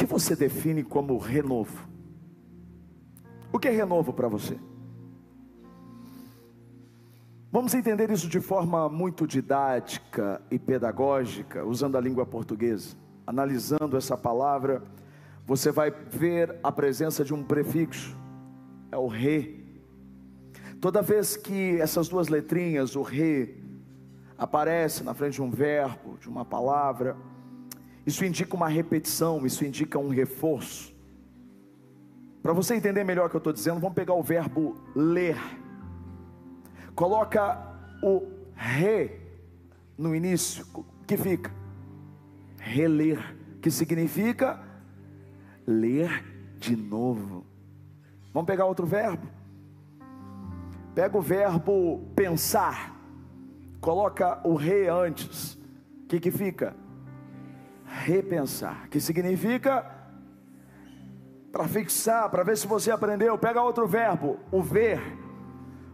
que você define como renovo? O que é renovo para você? Vamos entender isso de forma muito didática e pedagógica, usando a língua portuguesa. Analisando essa palavra, você vai ver a presença de um prefixo, é o re. Toda vez que essas duas letrinhas, o re, aparece na frente de um verbo, de uma palavra, isso indica uma repetição, isso indica um reforço. Para você entender melhor o que eu estou dizendo, vamos pegar o verbo ler. Coloca o re no início, que fica reler, que significa ler de novo. Vamos pegar outro verbo. Pega o verbo pensar, coloca o re antes. Que, que fica? Repensar, que significa para fixar, para ver se você aprendeu. Pega outro verbo, o ver.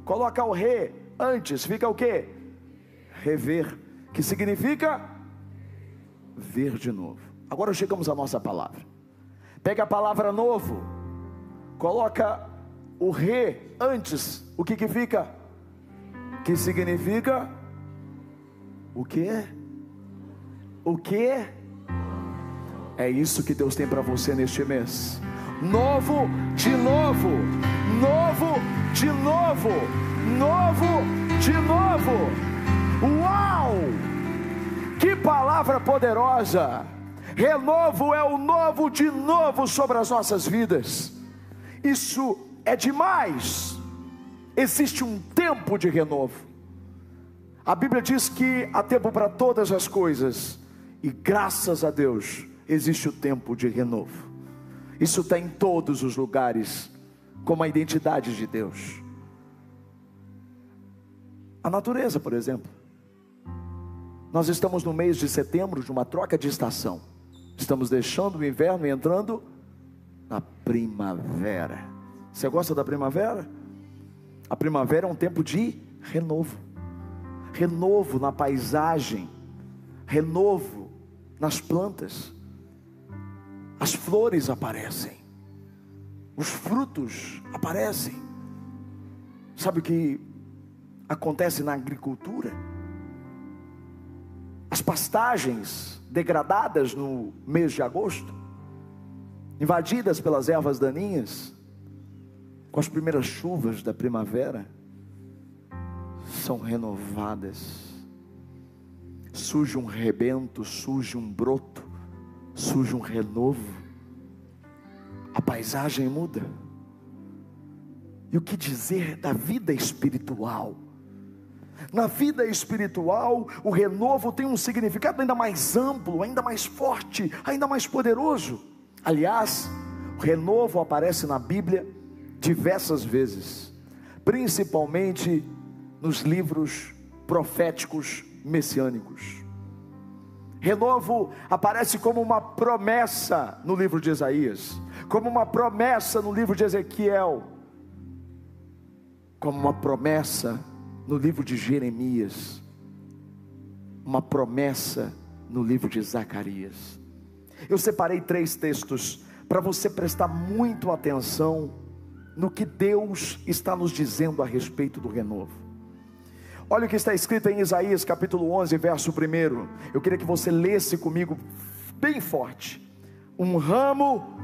Coloca o re antes, fica o que? Rever, que significa ver de novo. Agora chegamos à nossa palavra. Pega a palavra novo, coloca o re antes, o que que fica? Que significa o que? O que? É isso que Deus tem para você neste mês. Novo de novo, novo de novo, novo de novo. Uau! Que palavra poderosa! Renovo é o novo de novo sobre as nossas vidas. Isso é demais. Existe um tempo de renovo. A Bíblia diz que há tempo para todas as coisas, e graças a Deus existe o tempo de renovo. Isso está em todos os lugares, como a identidade de Deus. A natureza, por exemplo. Nós estamos no mês de setembro de uma troca de estação. Estamos deixando o inverno e entrando na primavera. Você gosta da primavera? A primavera é um tempo de renovo. Renovo na paisagem, renovo nas plantas. As flores aparecem, os frutos aparecem. Sabe o que acontece na agricultura? As pastagens degradadas no mês de agosto, invadidas pelas ervas daninhas, com as primeiras chuvas da primavera, são renovadas. Surge um rebento, surge um broto, surge um renovo, a paisagem muda. E o que dizer da vida espiritual? Na vida espiritual, o renovo tem um significado ainda mais amplo, ainda mais forte, ainda mais poderoso. Aliás, o renovo aparece na Bíblia diversas vezes, principalmente nos livros proféticos messiânicos. Renovo aparece como uma promessa no livro de Isaías, como uma promessa no livro de Ezequiel, como uma promessa no livro de Jeremias, uma promessa no livro de Zacarias. Eu separei três textos para você prestar muito atenção no que Deus está nos dizendo a respeito do renovo. Olha o que está escrito em Isaías capítulo 11, verso 1. Eu queria que você lesse comigo bem forte. Um ramo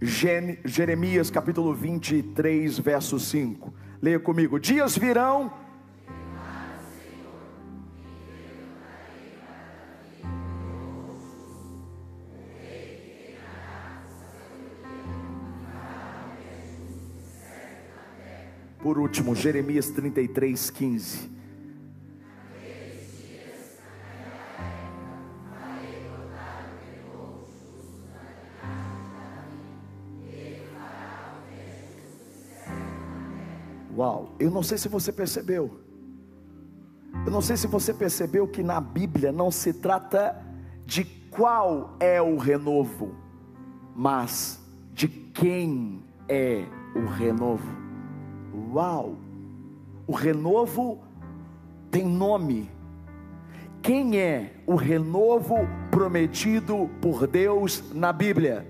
Jeremias capítulo 23, verso 5. Leia comigo: Dias virão. Por último, Jeremias 33, 15. Uau, eu não sei se você percebeu. Eu não sei se você percebeu que na Bíblia não se trata de qual é o renovo, mas de quem é o renovo. Uau! O renovo tem nome. Quem é o renovo prometido por Deus na Bíblia?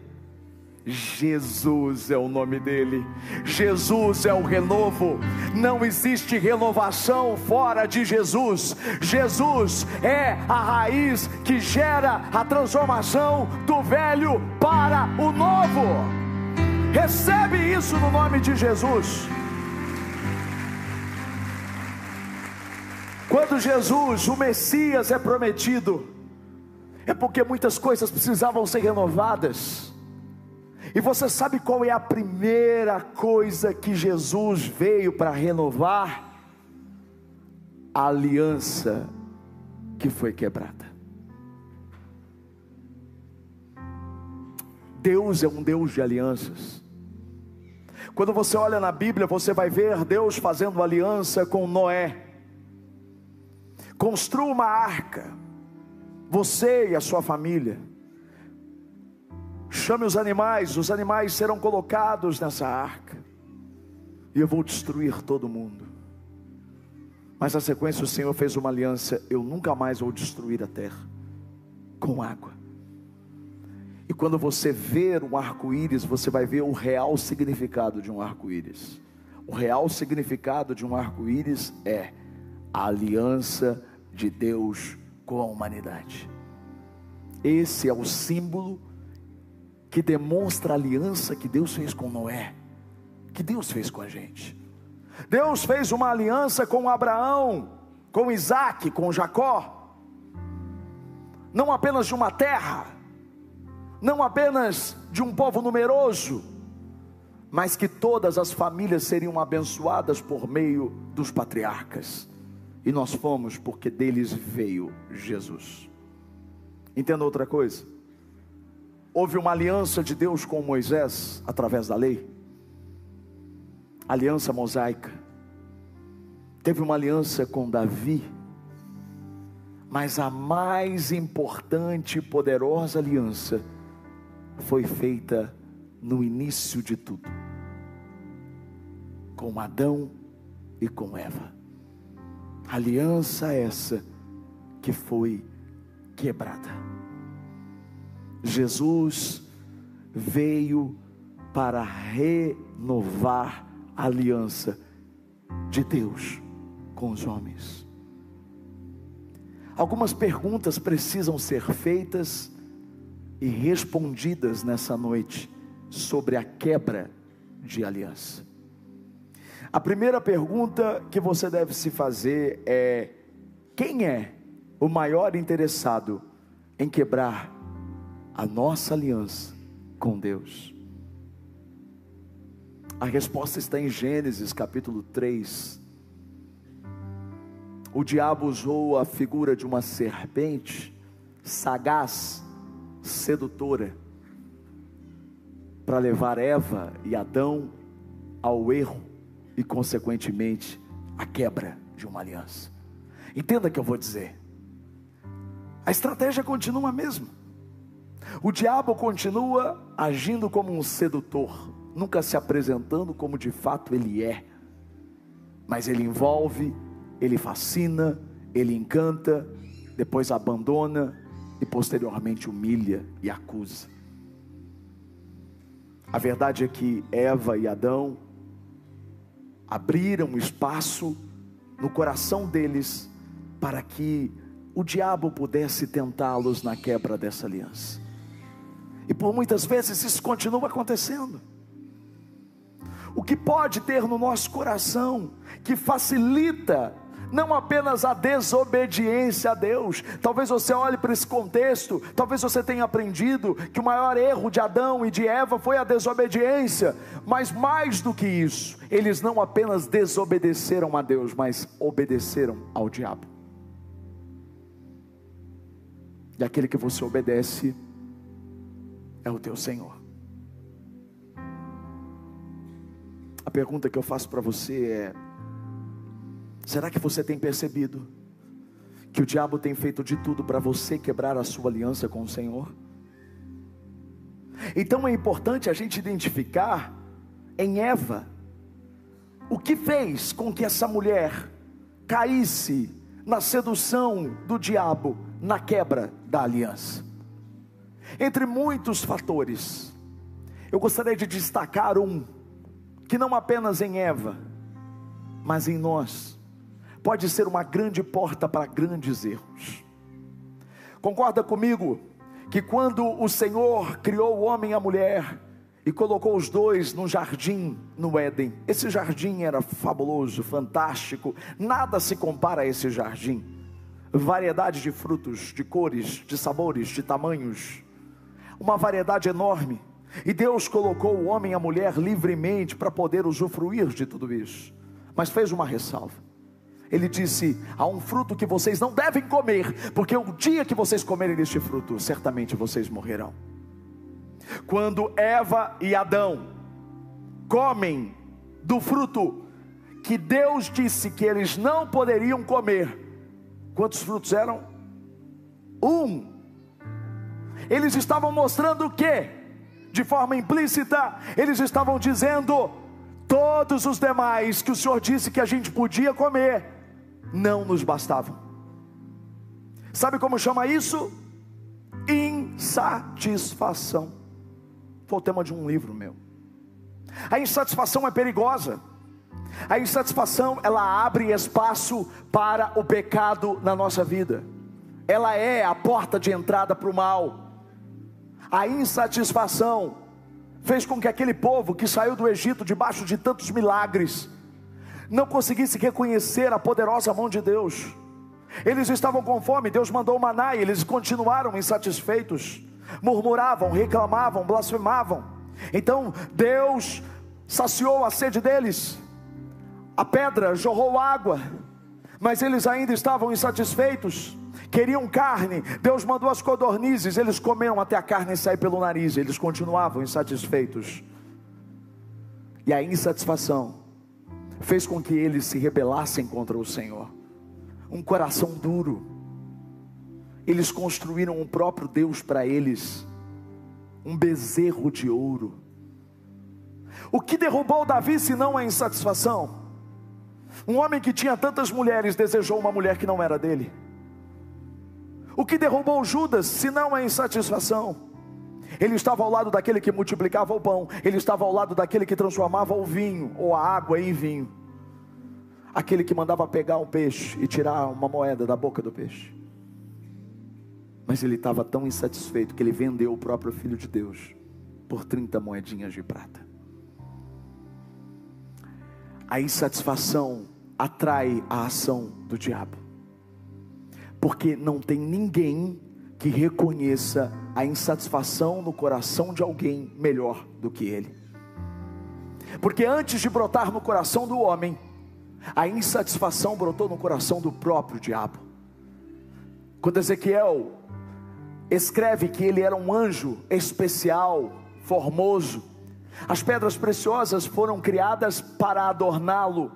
Jesus é o nome dele, Jesus é o renovo, não existe renovação fora de Jesus, Jesus é a raiz que gera a transformação do velho para o novo. Recebe isso no nome de Jesus. Quando Jesus, o Messias, é prometido, é porque muitas coisas precisavam ser renovadas. E você sabe qual é a primeira coisa que Jesus veio para renovar? A aliança que foi quebrada. Deus é um Deus de alianças. Quando você olha na Bíblia, você vai ver Deus fazendo aliança com Noé. Construa uma arca, você e a sua família. Chame os animais, os animais serão colocados nessa arca, e eu vou destruir todo mundo. Mas na sequência o Senhor fez uma aliança: eu nunca mais vou destruir a terra com água. E quando você ver um arco-íris, você vai ver o real significado de um arco-íris. O real significado de um arco-íris é a aliança de Deus com a humanidade. Esse é o símbolo que demonstra a aliança que Deus fez com Noé, que Deus fez com a gente. Deus fez uma aliança com Abraão, com Isaac, com Jacó, não apenas de uma terra, não apenas de um povo numeroso, mas que todas as famílias seriam abençoadas por meio dos patriarcas. E nós fomos porque deles veio Jesus. Entenda outra coisa? Houve uma aliança de Deus com Moisés através da lei, aliança mosaica. Teve uma aliança com Davi, mas a mais importante e poderosa aliança foi feita no início de tudo, com Adão e com Eva. Aliança essa que foi quebrada. Jesus veio para renovar a aliança de Deus com os homens. Algumas perguntas precisam ser feitas e respondidas nessa noite sobre a quebra de aliança. A primeira pergunta que você deve se fazer é: quem é o maior interessado em quebrar a nossa aliança com Deus? A resposta está em Gênesis capítulo 3. O diabo usou a figura de uma serpente sagaz, sedutora, para levar Eva e Adão ao erro e, consequentemente, a quebra de uma aliança. Entenda o que eu vou dizer. A estratégia continua a mesma. O diabo continua agindo como um sedutor, nunca se apresentando como de fato ele é. Mas ele envolve, ele fascina, ele encanta, depois abandona e posteriormente humilha e acusa. A verdade é que Eva e Adão abriram espaço no coração deles para que o diabo pudesse tentá-los na quebra dessa aliança. E por muitas vezes isso continua acontecendo. O que pode ter no nosso coração que facilita não apenas a desobediência a Deus. Talvez você olhe para esse contexto, talvez você tenha aprendido que o maior erro de Adão e de Eva foi a desobediência, mas mais do que isso, eles não apenas desobedeceram a Deus, mas obedeceram ao diabo. E aquele que você obedece é o teu Senhor. A pergunta que eu faço para você é: Será que você tem percebido que o diabo tem feito de tudo para você quebrar a sua aliança com o Senhor? Então é importante a gente identificar em Eva o que fez com que essa mulher caísse na sedução do diabo, na quebra da aliança. Entre muitos fatores, eu gostaria de destacar um, que não apenas em Eva, mas em nós, pode ser uma grande porta para grandes erros. Concorda comigo que quando o Senhor criou o homem e a mulher, e colocou os dois num jardim no Éden. Esse jardim era fabuloso, fantástico, nada se compara a esse jardim. Variedade de frutos, de cores, de sabores, de tamanhos, uma variedade enorme. E Deus colocou o homem e a mulher livremente para poder usufruir de tudo isso, mas fez uma ressalva. Ele disse: Há um fruto que vocês não devem comer, porque o dia que vocês comerem deste fruto, certamente vocês morrerão. Quando Eva e Adão comem do fruto que Deus disse que eles não poderiam comer, quantos frutos eram? Um. Eles estavam mostrando o que? De forma implícita, eles estavam dizendo: todos os demais que o Senhor disse que a gente podia comer, não nos bastavam. Sabe como chama isso? Insatisfação. Foi o tema de um livro meu. A insatisfação é perigosa. A insatisfação, ela abre espaço para o pecado na nossa vida. Ela é a porta de entrada para o mal. A insatisfação fez com que aquele povo que saiu do Egito debaixo de tantos milagres não conseguisse reconhecer a poderosa mão de Deus. Eles estavam com fome, Deus mandou o maná e eles continuaram insatisfeitos murmuravam, reclamavam, blasfemavam. Então Deus saciou a sede deles, a pedra jorrou água, mas eles ainda estavam insatisfeitos, queriam carne. Deus mandou as codornizes, eles comeram até a carne sair pelo nariz, eles continuavam insatisfeitos. E a insatisfação fez com que eles se rebelassem contra o Senhor. Um coração duro, eles construíram um próprio Deus para eles, um bezerro de ouro. O que derrubou Davi se não a insatisfação? Um homem que tinha tantas mulheres desejou uma mulher que não era dele. O que derrubou Judas se não a insatisfação? Ele estava ao lado daquele que multiplicava o pão, ele estava ao lado daquele que transformava o vinho ou a água em vinho, aquele que mandava pegar um peixe e tirar uma moeda da boca do peixe. Mas ele estava tão insatisfeito que ele vendeu o próprio filho de Deus por 30 moedinhas de prata. A insatisfação atrai a ação do diabo, porque não tem ninguém que reconheça a insatisfação no coração de alguém melhor do que ele. Porque antes de brotar no coração do homem, a insatisfação brotou no coração do próprio diabo. Quando Ezequiel escreve que ele era um anjo especial, formoso. As pedras preciosas foram criadas para adorná-lo.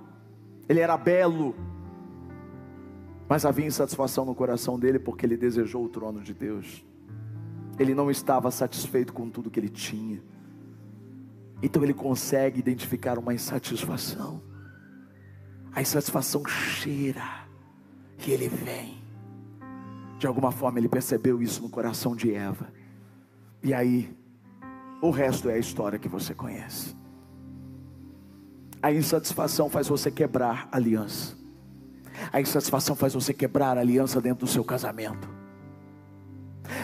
Ele era belo, mas havia insatisfação no coração dele porque ele desejou o trono de Deus. Ele não estava satisfeito com tudo que ele tinha. Então ele consegue identificar uma insatisfação. A insatisfação cheira e ele vem. De alguma forma ele percebeu isso no coração de Eva. E aí, o resto é a história que você conhece. A insatisfação faz você quebrar a aliança. A insatisfação faz você quebrar a aliança dentro do seu casamento.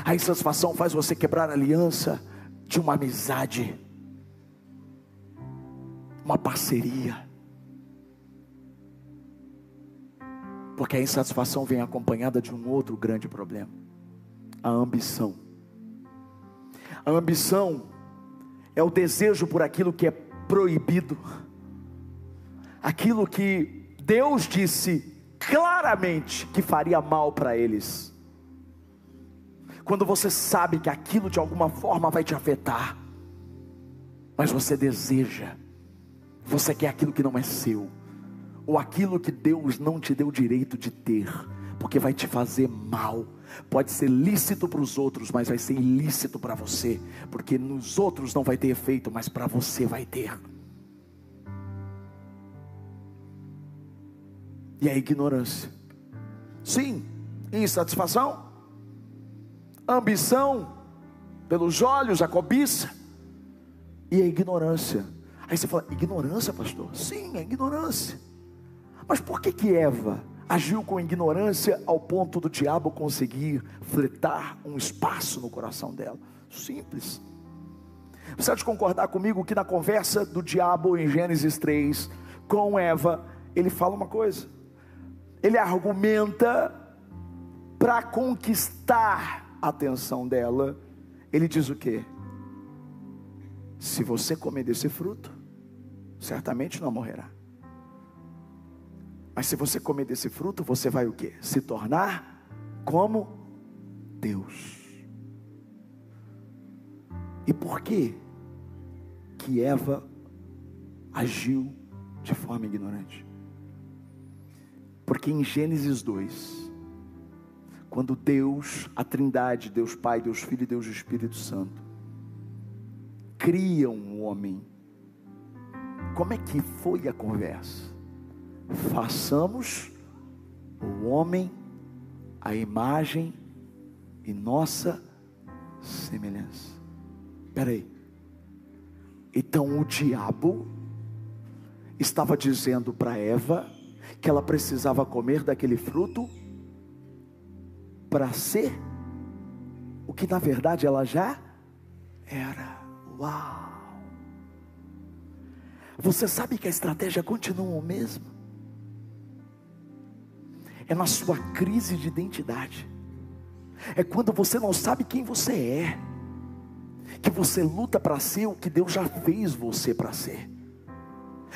A insatisfação faz você quebrar a aliança de uma amizade, uma parceria. Porque a insatisfação vem acompanhada de um outro grande problema: a ambição. A ambição é o desejo por aquilo que é proibido, aquilo que Deus disse claramente que faria mal para eles. Quando você sabe que aquilo de alguma forma vai te afetar, mas você deseja, você quer aquilo que não é seu ou aquilo que Deus não te deu direito de ter, porque vai te fazer mal. Pode ser lícito para os outros, mas vai ser ilícito para você, porque nos outros não vai ter efeito, mas para você vai ter. E a ignorância Sim, insatisfação, ambição pelos olhos, a cobiça e a ignorância. Aí você fala, ignorância, pastor? Sim, é ignorância. Mas por que que Eva agiu com ignorância ao ponto do diabo conseguir fletar um espaço no coração dela? Simples. Você pode concordar comigo que na conversa do diabo em Gênesis 3 com Eva, ele fala uma coisa. Ele argumenta para conquistar a atenção dela. Ele diz o quê? Se você comer desse fruto, certamente não morrerá. Mas se você comer desse fruto, você vai o quê? Se tornar como Deus. E por que que Eva agiu de forma ignorante? Porque em Gênesis 2, quando Deus, a Trindade, Deus Pai, Deus Filho e Deus Espírito Santo, criam um homem, como é que foi a conversa? Façamos o homem a imagem e nossa semelhança. Espera aí. Então o diabo estava dizendo para Eva que ela precisava comer daquele fruto para ser o que na verdade ela já era. Uau! Você sabe que a estratégia continua o mesmo? É na sua crise de identidade. É quando você não sabe quem você é que você luta para ser o que Deus já fez você para ser.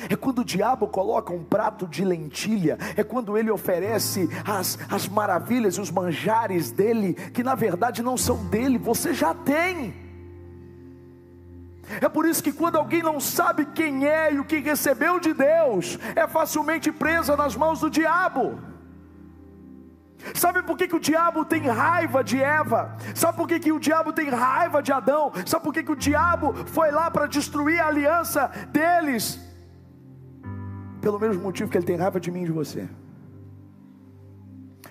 É quando o diabo coloca um prato de lentilha, é quando ele oferece as, as maravilhas, os manjares dele, que na verdade não são dele, você já tem. É por isso que quando alguém não sabe quem é e o que recebeu de Deus, é facilmente presa nas mãos do diabo. Sabe por que, que o diabo tem raiva de Eva? Sabe por que, que o diabo tem raiva de Adão? Sabe por que, que o diabo foi lá para destruir a aliança deles? Pelo mesmo motivo que ele tem raiva de mim e de você.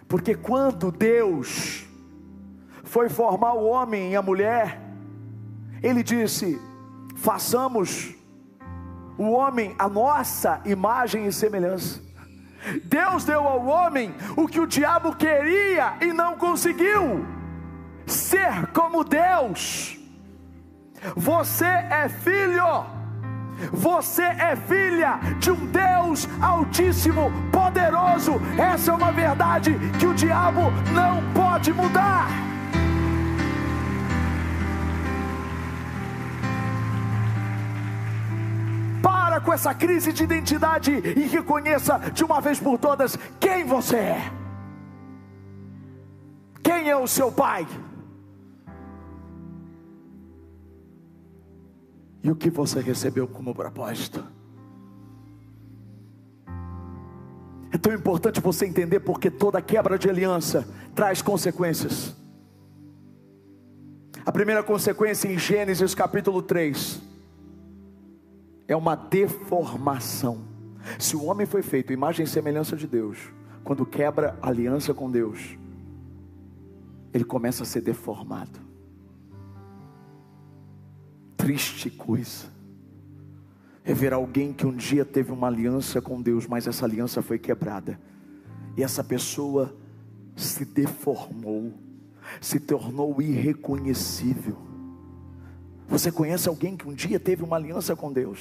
Porque quando Deus foi formar o homem e a mulher, ele disse: façamos o homem a nossa imagem e semelhança. Deus deu ao homem o que o diabo queria e não conseguiu: ser como Deus. Você é filho, você é filha de um Deus Altíssimo, poderoso. Essa é uma verdade que o diabo não pode mudar. Para com essa crise de identidade e reconheça de uma vez por todas quem você é. Quem é o seu pai? E o que você recebeu como propósito? É tão importante você entender porque toda quebra de aliança traz consequências. A primeira consequência em Gênesis capítulo 3 é uma deformação. Se o homem foi feito imagem e semelhança de Deus, quando quebra aliança com Deus, ele começa a ser deformado. Triste coisa é ver alguém que um dia teve uma aliança com Deus, mas essa aliança foi quebrada, e essa pessoa se deformou, se tornou irreconhecível. Você conhece alguém que um dia teve uma aliança com Deus,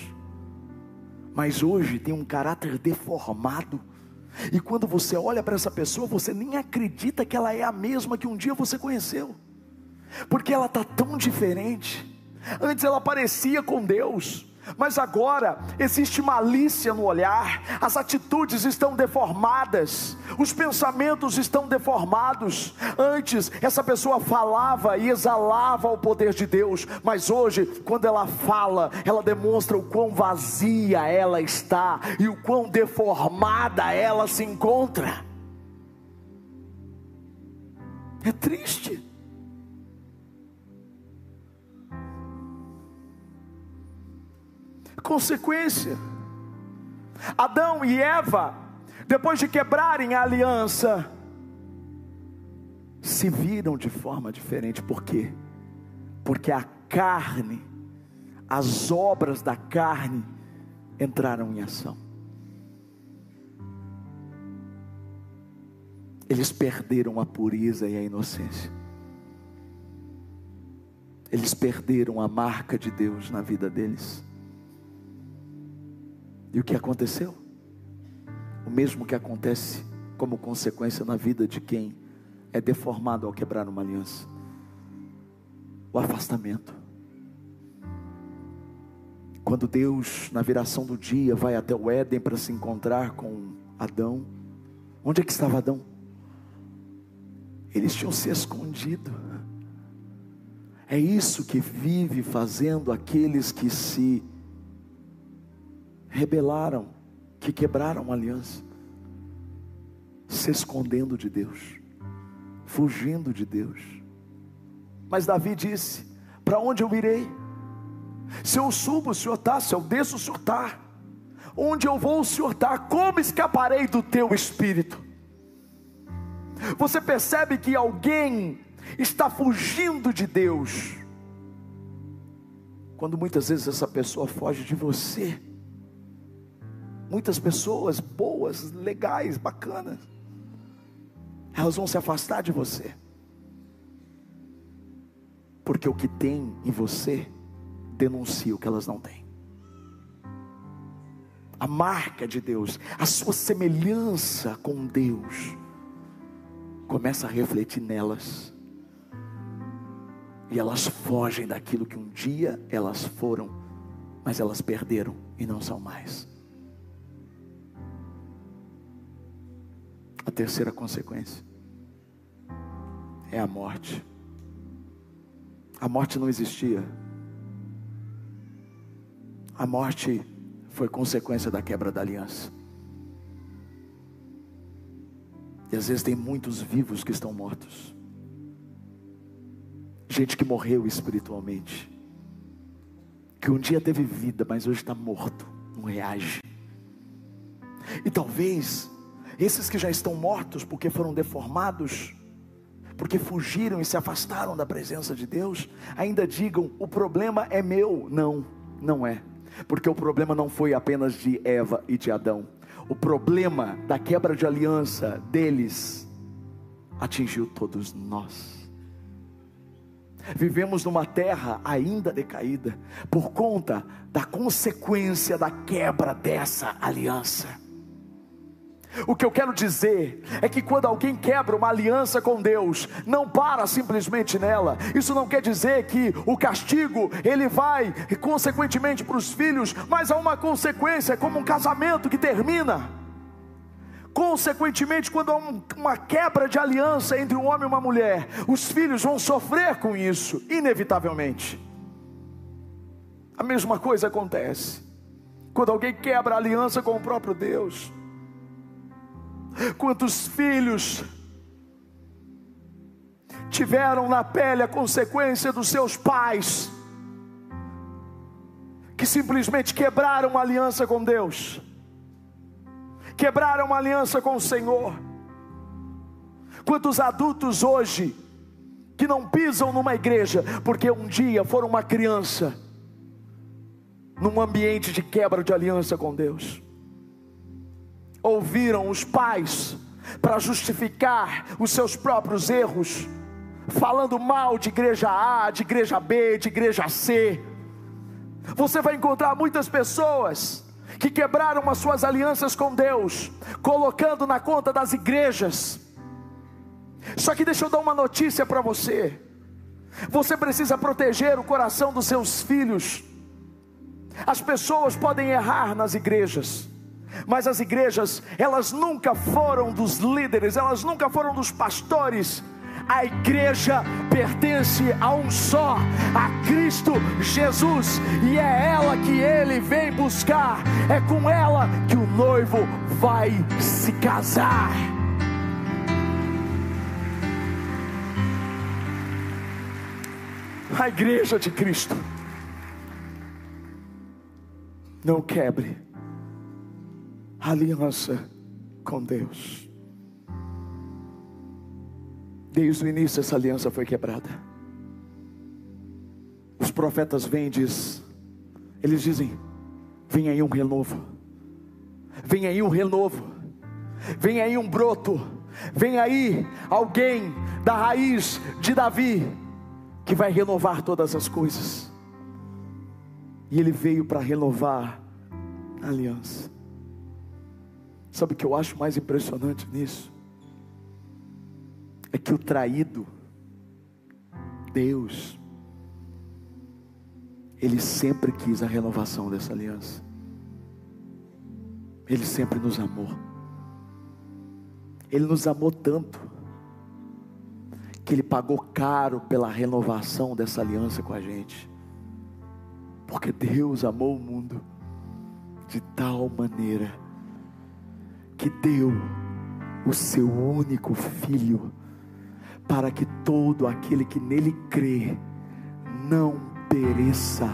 mas hoje tem um caráter deformado? E quando você olha para essa pessoa, você nem acredita que ela é a mesma que um dia você conheceu, porque ela está tão diferente. Antes ela parecia com Deus, mas agora existe malícia no olhar, as atitudes estão deformadas, os pensamentos estão deformados. Antes, essa pessoa falava e exalava o poder de Deus, mas hoje, quando ela fala, ela demonstra o quão vazia ela está e o quão deformada ela se encontra. É triste. Consequência. Adão e Eva, depois de quebrarem a aliança, se viram de forma diferente. Por quê? Porque a carne, as obras da carne entraram em ação. Eles perderam a pureza e a inocência. Eles perderam a marca de Deus na vida deles. E o que aconteceu? O mesmo que acontece como consequência na vida de quem é deformado ao quebrar uma aliança: o afastamento. Quando Deus, na viração do dia, vai até o Éden para se encontrar com Adão, onde é que estava Adão? Eles tinham se escondido. É isso que vive fazendo aqueles que se rebelaram, que quebraram a aliança, se escondendo de Deus, fugindo de Deus. Mas Davi disse: Para onde eu irei? Se eu subo, o Senhor está, se eu desço, o Senhor está. Onde eu vou, o Senhor está. Como escaparei do teu espírito? Você percebe que alguém está fugindo de Deus, quando muitas vezes essa pessoa foge de você. Muitas pessoas boas, legais, bacanas, elas vão se afastar de você, porque o que tem em você denuncia o que elas não têm. A marca de Deus, a sua semelhança com Deus, começa a refletir nelas. E elas fogem daquilo que um dia elas foram, mas elas perderam e não são mais. A terceira consequência é a morte. A morte não existia. A morte foi consequência da quebra da aliança. E às vezes tem muitos vivos que estão mortos. Gente que morreu espiritualmente. Que um dia teve vida, mas hoje está morto, não reage. E talvez esses que já estão mortos porque foram deformados, porque fugiram e se afastaram da presença de Deus, ainda digam: o problema é meu. Não, não é. Porque o problema não foi apenas de Eva e de Adão o problema da quebra de aliança deles atingiu todos nós. Vivemos numa terra ainda decaída por conta da consequência da quebra dessa aliança. O que eu quero dizer é que quando alguém quebra uma aliança com Deus, não para simplesmente nela. Isso não quer dizer que o castigo ele vai consequentemente para os filhos, mas há uma consequência, como um casamento que termina. Consequentemente, quando há uma quebra de aliança entre um homem e uma mulher, os filhos vão sofrer com isso, inevitavelmente. A mesma coisa acontece quando alguém quebra a aliança com o próprio Deus. Quantos filhos tiveram na pele a consequência dos seus pais, que simplesmente quebraram a aliança com Deus, quebraram a aliança com o Senhor. Quantos adultos hoje que não pisam numa igreja, porque um dia foram uma criança, num ambiente de quebra de aliança com Deus ouviram os pais para justificar os seus próprios erros, falando mal de igreja A, de igreja B, de igreja C. Você vai encontrar muitas pessoas que quebraram as suas alianças com Deus, colocando na conta das igrejas. Só que deixa eu dar uma notícia para você. Você precisa proteger o coração dos seus filhos. As pessoas podem errar nas igrejas. Mas as igrejas, elas nunca foram dos líderes, elas nunca foram dos pastores. A igreja pertence a um só, a Cristo Jesus, e é ela que ele vem buscar, é com ela que o noivo vai se casar. A igreja de Cristo. Não quebre aliança com Deus. Desde o início essa aliança foi quebrada. Os profetas vêm e diz, eles dizem: vem aí um renovo, vem aí um renovo, vem aí um broto, vem aí alguém da raiz de Davi que vai renovar todas as coisas. E ele veio para renovar a aliança. Sabe o que eu acho mais impressionante nisso? É que o traído, Deus, Ele sempre quis a renovação dessa aliança. Ele sempre nos amou. Ele nos amou tanto que Ele pagou caro pela renovação dessa aliança com a gente. Porque Deus amou o mundo de tal maneira que deu o seu único filho para que todo aquele que nele crê não pereça,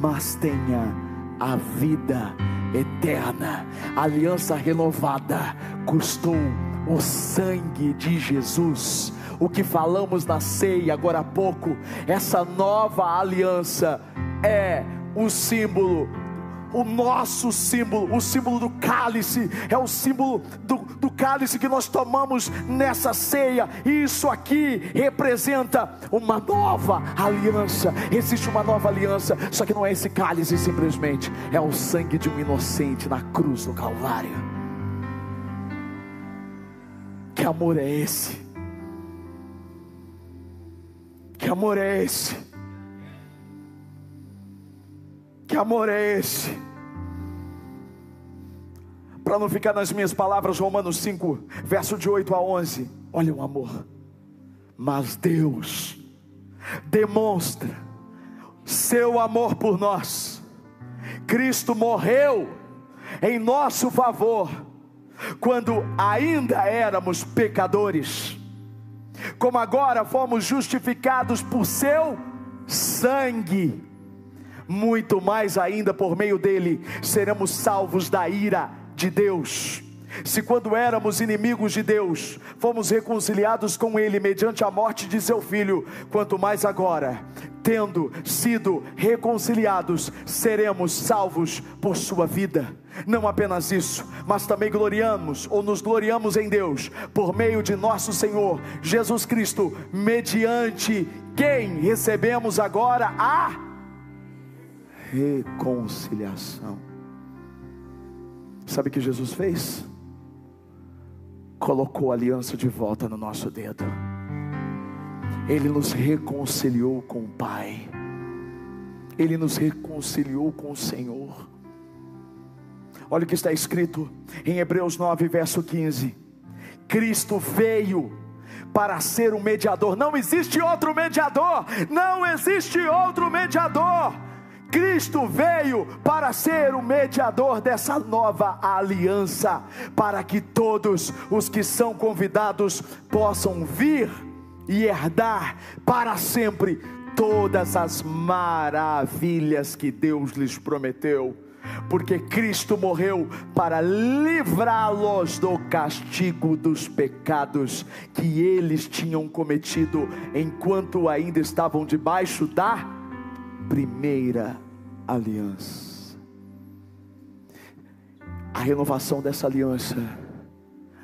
mas tenha a vida eterna. Aliança renovada custou o sangue de Jesus o que falamos na ceia agora há pouco, essa nova aliança é o símbolo o nosso símbolo, o símbolo do cálice, é o símbolo do, do, cálice que nós tomamos nessa ceia. Isso aqui representa uma nova aliança. Existe uma nova aliança, só que não é esse cálice simplesmente, é o sangue de um inocente na cruz do Calvário. Que amor é esse? Que amor é esse? Que amor é esse? Para não ficar nas minhas palavras, Romanos 5, verso de 8 a 11. Olha o amor. Mas Deus demonstra seu amor por nós. Cristo morreu em nosso favor, quando ainda éramos pecadores como agora fomos justificados por seu sangue, muito mais ainda por meio dele seremos salvos da ira de Deus. Se quando éramos inimigos de Deus, fomos reconciliados com Ele mediante a morte de seu Filho, quanto mais agora, tendo sido reconciliados, seremos salvos por sua vida. Não apenas isso, mas também gloriamos ou nos gloriamos em Deus por meio de nosso Senhor Jesus Cristo, mediante quem recebemos agora a reconciliação. Sabe o que Jesus fez? Colocou a aliança de volta no nosso dedo. Ele nos reconciliou com o Pai. Ele nos reconciliou com o Senhor. Olha o que está escrito em Hebreus 9, verso 15: Cristo veio para ser um mediador. Não existe outro mediador. Não existe outro mediador. Cristo veio para ser o mediador dessa nova aliança, para que todos os que são convidados possam vir e herdar para sempre todas as maravilhas que Deus lhes prometeu. Porque Cristo morreu para livrá-los do castigo dos pecados que eles tinham cometido enquanto ainda estavam debaixo da primeira aliança. A renovação dessa aliança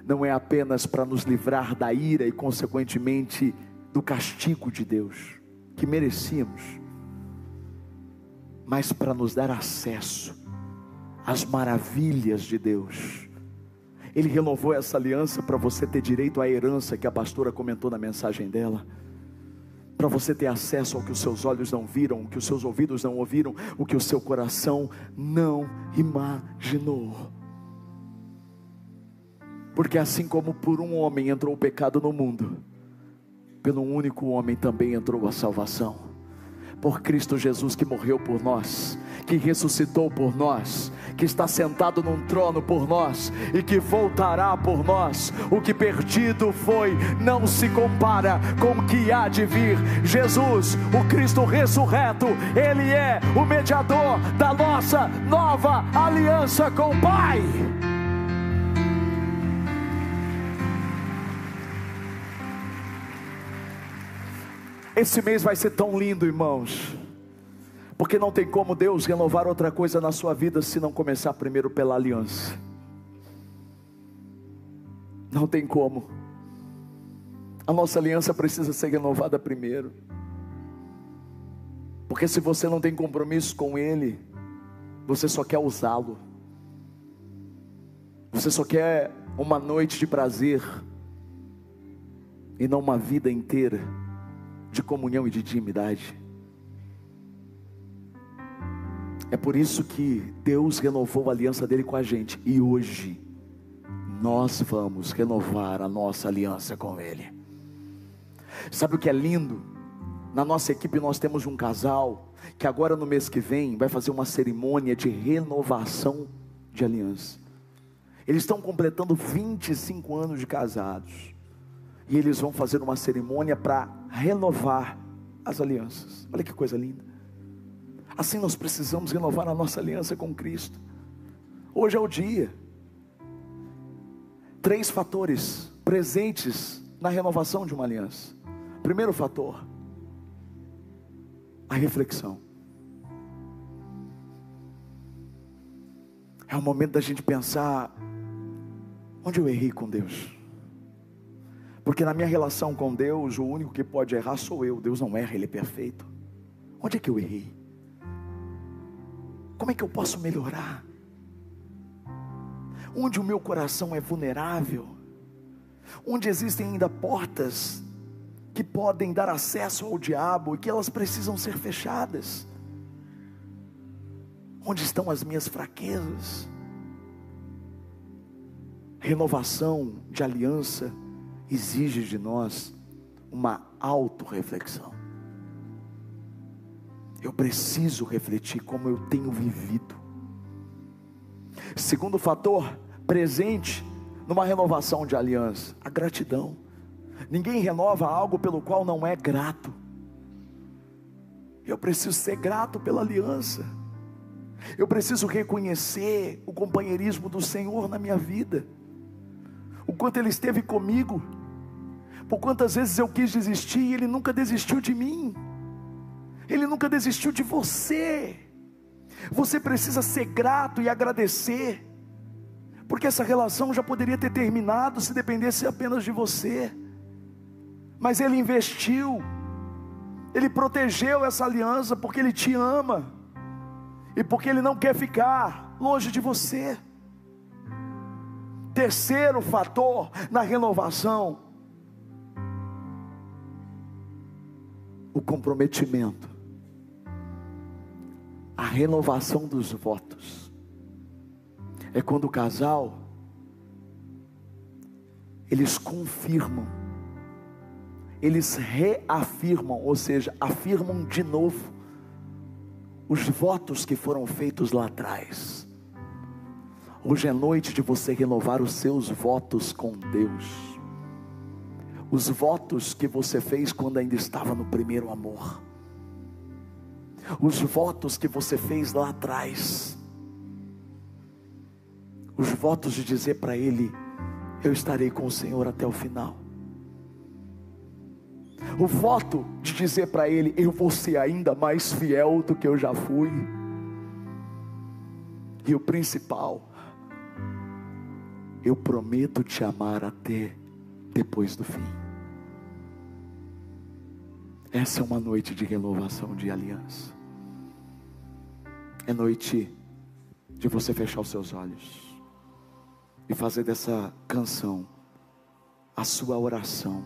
não é apenas para nos livrar da ira e, consequentemente, do castigo de Deus que merecíamos, mas para nos dar acesso às maravilhas de Deus. Ele renovou essa aliança para você ter direito à herança que a pastora comentou na mensagem dela. Para você ter acesso ao que os seus olhos não viram, o que os seus ouvidos não ouviram, o que o seu coração não imaginou. Porque assim como por um homem entrou o pecado no mundo, pelo único homem também entrou a salvação por Cristo Jesus que morreu por nós, que ressuscitou por nós, que está sentado num trono por nós e que voltará por nós. O que perdido foi não se compara com o que há de vir. Jesus, o Cristo ressurreto, Ele é o mediador da nossa nova aliança com o Pai. Esse mês vai ser tão lindo, irmãos. Porque não tem como Deus renovar outra coisa na sua vida se não começar primeiro pela aliança. Não tem como. A nossa aliança precisa ser renovada primeiro. Porque se você não tem compromisso com Ele, você só quer usá-lo. Você só quer uma noite de prazer e não uma vida inteira de comunhão e de intimidade. É por isso que Deus renovou a aliança dele com a gente e hoje nós vamos renovar a nossa aliança com ele. Sabe o que é lindo? Na nossa equipe nós temos um casal que agora no mês que vem vai fazer uma cerimônia de renovação de aliança. Eles estão completando 25 anos de casados. E eles vão fazer uma cerimônia para renovar as alianças. Olha que coisa linda. Assim nós precisamos renovar a nossa aliança com Cristo. Hoje é o dia. Três fatores presentes na renovação de uma aliança. Primeiro fator, a reflexão. É o momento da gente pensar onde eu errei com Deus. Porque na minha relação com Deus, o único que pode errar sou eu. Deus não erra, Ele é perfeito. Onde é que eu errei? Como é que eu posso melhorar? Onde o meu coração é vulnerável? Onde existem ainda portas que podem dar acesso ao diabo e que elas precisam ser fechadas. Onde estão as minhas fraquezas? Renovação de aliança exige de nós uma autorreflexão. Eu preciso refletir como eu tenho vivido. Segundo fator presente numa renovação de aliança, a gratidão. Ninguém renova algo pelo qual não é grato. Eu preciso ser grato pela aliança. Eu preciso reconhecer o companheirismo do Senhor na minha vida. O quanto Ele esteve comigo. Por quantas vezes eu quis desistir e Ele nunca desistiu de mim. Ele nunca desistiu de você. Você precisa ser grato e agradecer. Porque essa relação já poderia ter terminado se dependesse apenas de você mas Ele investiu, Ele protegeu essa aliança porque Ele te ama e porque Ele não quer ficar longe de você. Terceiro fator na renovação, o comprometimento, a renovação dos votos. É quando o casal eles confirmam eles reafirmam, ou seja, afirmam de novo os votos que foram feitos lá atrás. Hoje é noite de você renovar os seus votos com Deus. Os votos que você fez quando ainda estava no primeiro amor. Os votos que você fez lá atrás. Os votos de dizer para Ele: Eu estarei com o Senhor até o final o voto de dizer para ele: Eu vou ser ainda mais fiel do que eu já fui. E o principal, eu prometo te amar até depois do fim. Essa é uma noite de renovação de aliança. É noite de você fechar os seus olhos e fazer dessa canção a sua oração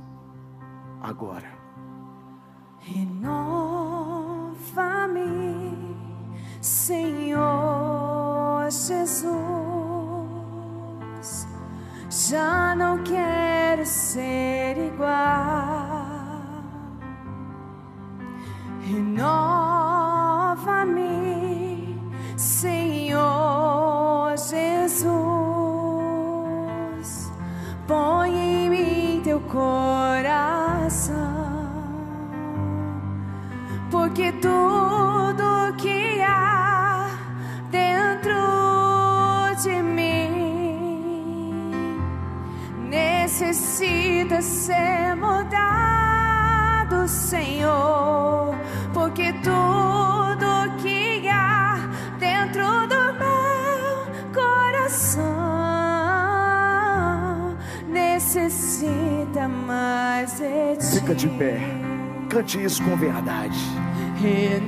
agora. Renova-me, Senhor Jesus. Já não quero ser igual. Renova-me, Senhor Jesus. Põe em mim teu coração porque tudo que há dentro de mim necessita ser Fica de pé. Cante isso com verdade. Renova-me.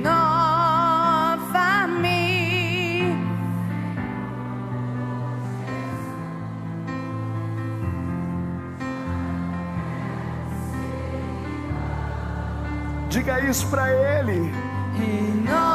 Diga isso para ele. Renova-me.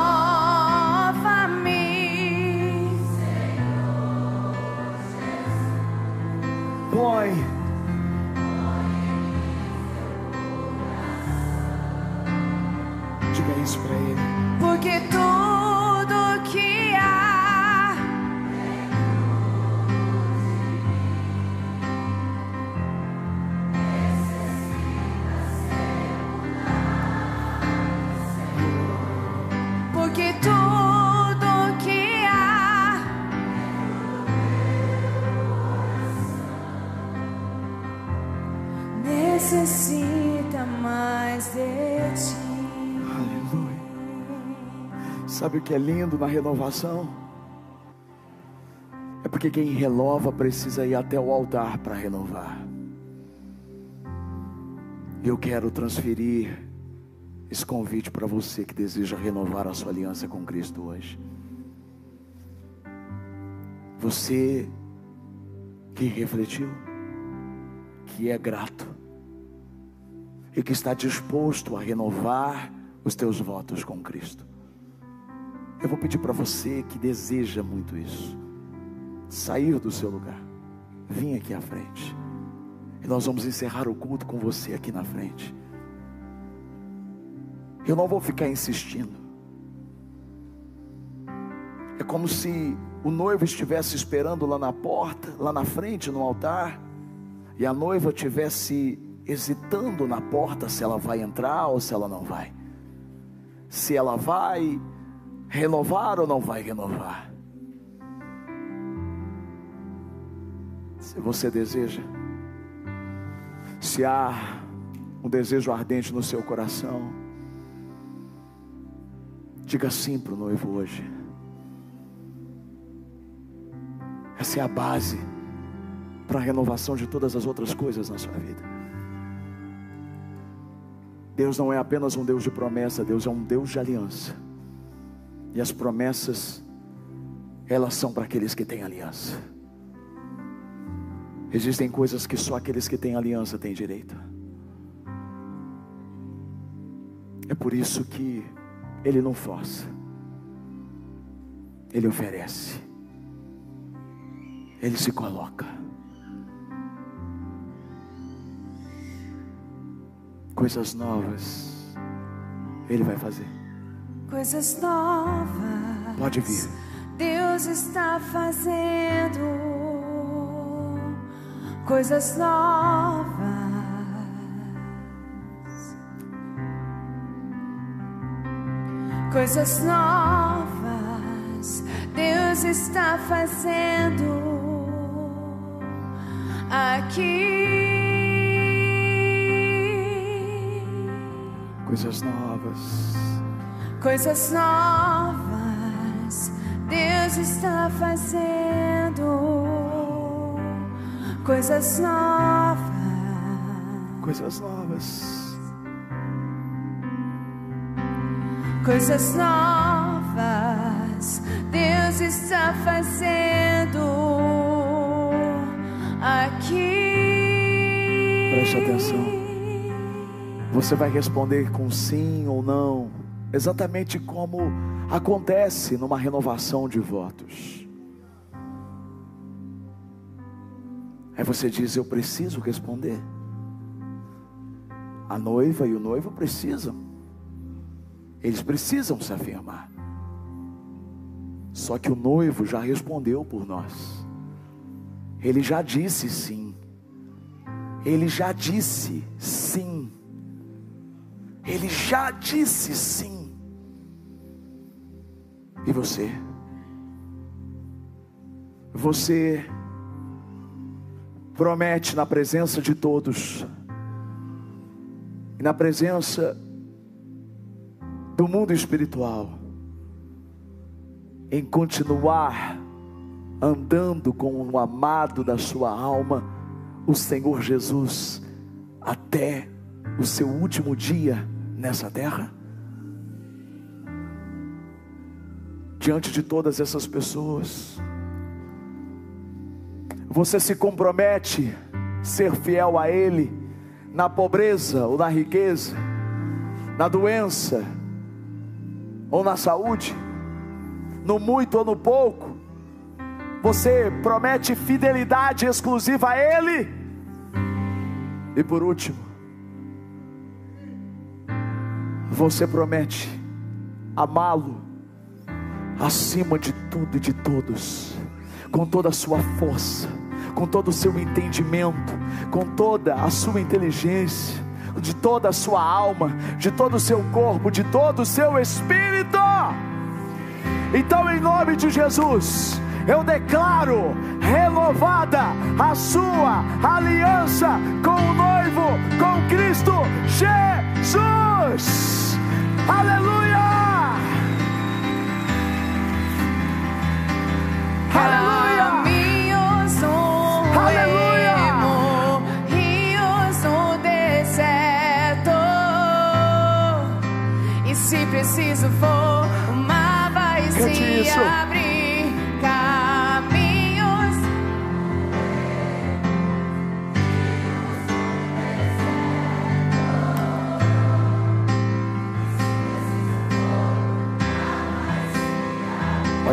Necessita mais de ti. Aleluia. Sabe o que é lindo na renovação? É porque quem renova precisa ir até o altar para renovar. Eu quero transferir esse convite para você que deseja renovar a sua aliança com Cristo hoje. Você que refletiu, que é grato e que está disposto a renovar os teus votos com Cristo. Eu vou pedir para você que deseja muito isso, sair do seu lugar, vir aqui à frente. E nós vamos encerrar o culto com você aqui na frente. Eu não vou ficar insistindo. É como se o noivo estivesse esperando lá na porta, lá na frente, no altar, e a noiva estivesse hesitando na porta se ela vai entrar ou se ela não vai. Se ela vai renovar ou não vai renovar. Se você deseja, se há um desejo ardente no seu coração, diga sim para o noivo hoje. Essa é a base para a renovação de todas as outras coisas na sua vida. Deus não é apenas um Deus de promessa, Deus é um Deus de aliança. E as promessas, elas são para aqueles que têm aliança. Existem coisas que só aqueles que têm aliança têm direito. É por isso que Ele não força, Ele oferece, Ele se coloca. Coisas novas, Ele vai fazer. Coisas novas. Pode vir. Deus está fazendo coisas novas. Coisas novas. Deus está fazendo aqui. Coisas novas. Coisas novas Deus está fazendo. Coisas novas. Coisas novas. Coisas novas Deus está fazendo aqui. Preste atenção. Você vai responder com sim ou não, exatamente como acontece numa renovação de votos. Aí você diz: Eu preciso responder. A noiva e o noivo precisam, eles precisam se afirmar. Só que o noivo já respondeu por nós, ele já disse sim, ele já disse sim. Ele já disse sim. E você? Você promete na presença de todos, e na presença do mundo espiritual, em continuar andando com o amado da sua alma, o Senhor Jesus, até o seu último dia nessa terra? Diante de todas essas pessoas, você se compromete ser fiel a Ele na pobreza ou na riqueza, na doença ou na saúde, no muito ou no pouco? Você promete fidelidade exclusiva a Ele? E por último, você promete amá-lo acima de tudo e de todos, com toda a sua força, com todo o seu entendimento, com toda a sua inteligência, de toda a sua alma, de todo o seu corpo, de todo o seu espírito. Então, em nome de Jesus, eu declaro renovada a sua aliança com o noivo, com Cristo Jesus. Aleluia! Aleluia! Aleluia! rios no deserto. E se preciso for, o mar vai Cante se isso. abrir.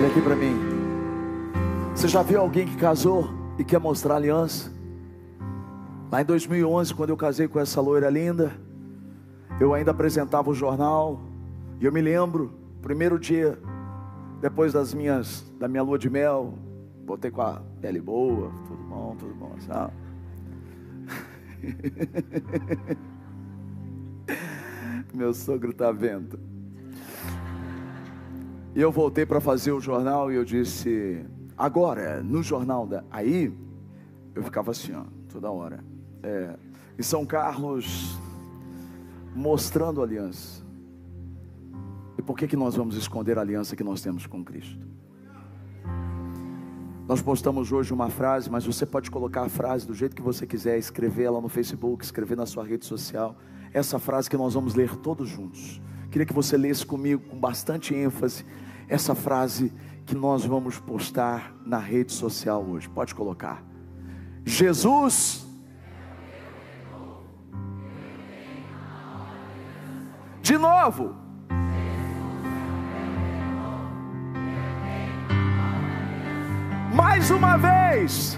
Olha aqui para mim. Você já viu alguém que casou e quer mostrar aliança? Lá em 2011, quando eu casei com essa loira linda, eu ainda apresentava o jornal. E eu me lembro, primeiro dia, depois das minhas, da minha lua de mel, voltei com a pele boa, tudo bom, tudo bom, sabe? Meu sogro tá vendo. E eu voltei para fazer o jornal e eu disse: agora, no jornal da. Aí, eu ficava assim, ó, toda hora. É, em São Carlos, mostrando aliança. E por que, que nós vamos esconder a aliança que nós temos com Cristo? Nós postamos hoje uma frase, mas você pode colocar a frase do jeito que você quiser, escrever ela no Facebook, escrever na sua rede social. Essa frase que nós vamos ler todos juntos. Queria que você lesse comigo com bastante ênfase essa frase que nós vamos postar na rede social hoje. Pode colocar. Jesus. De novo. Mais uma vez.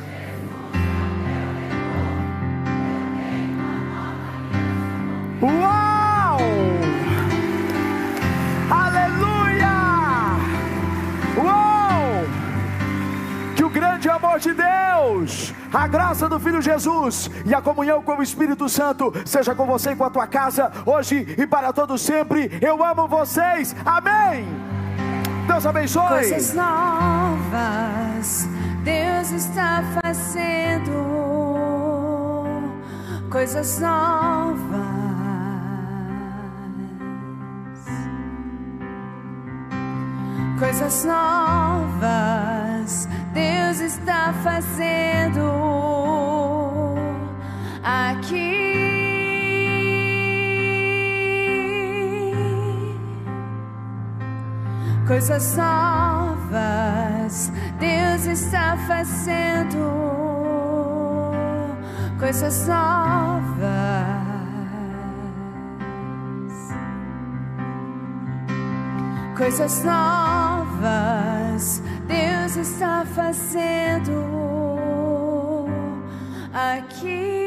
Uau! A graça do Filho Jesus e a comunhão com o Espírito Santo seja com você e com a tua casa, hoje e para todos sempre. Eu amo vocês. Amém. Deus abençoe. Coisas novas Deus está fazendo. Coisas novas. Coisas novas Deus está fazendo aqui. Coisas novas Deus está fazendo. Coisas novas. Coisas novas Deus está fazendo aqui.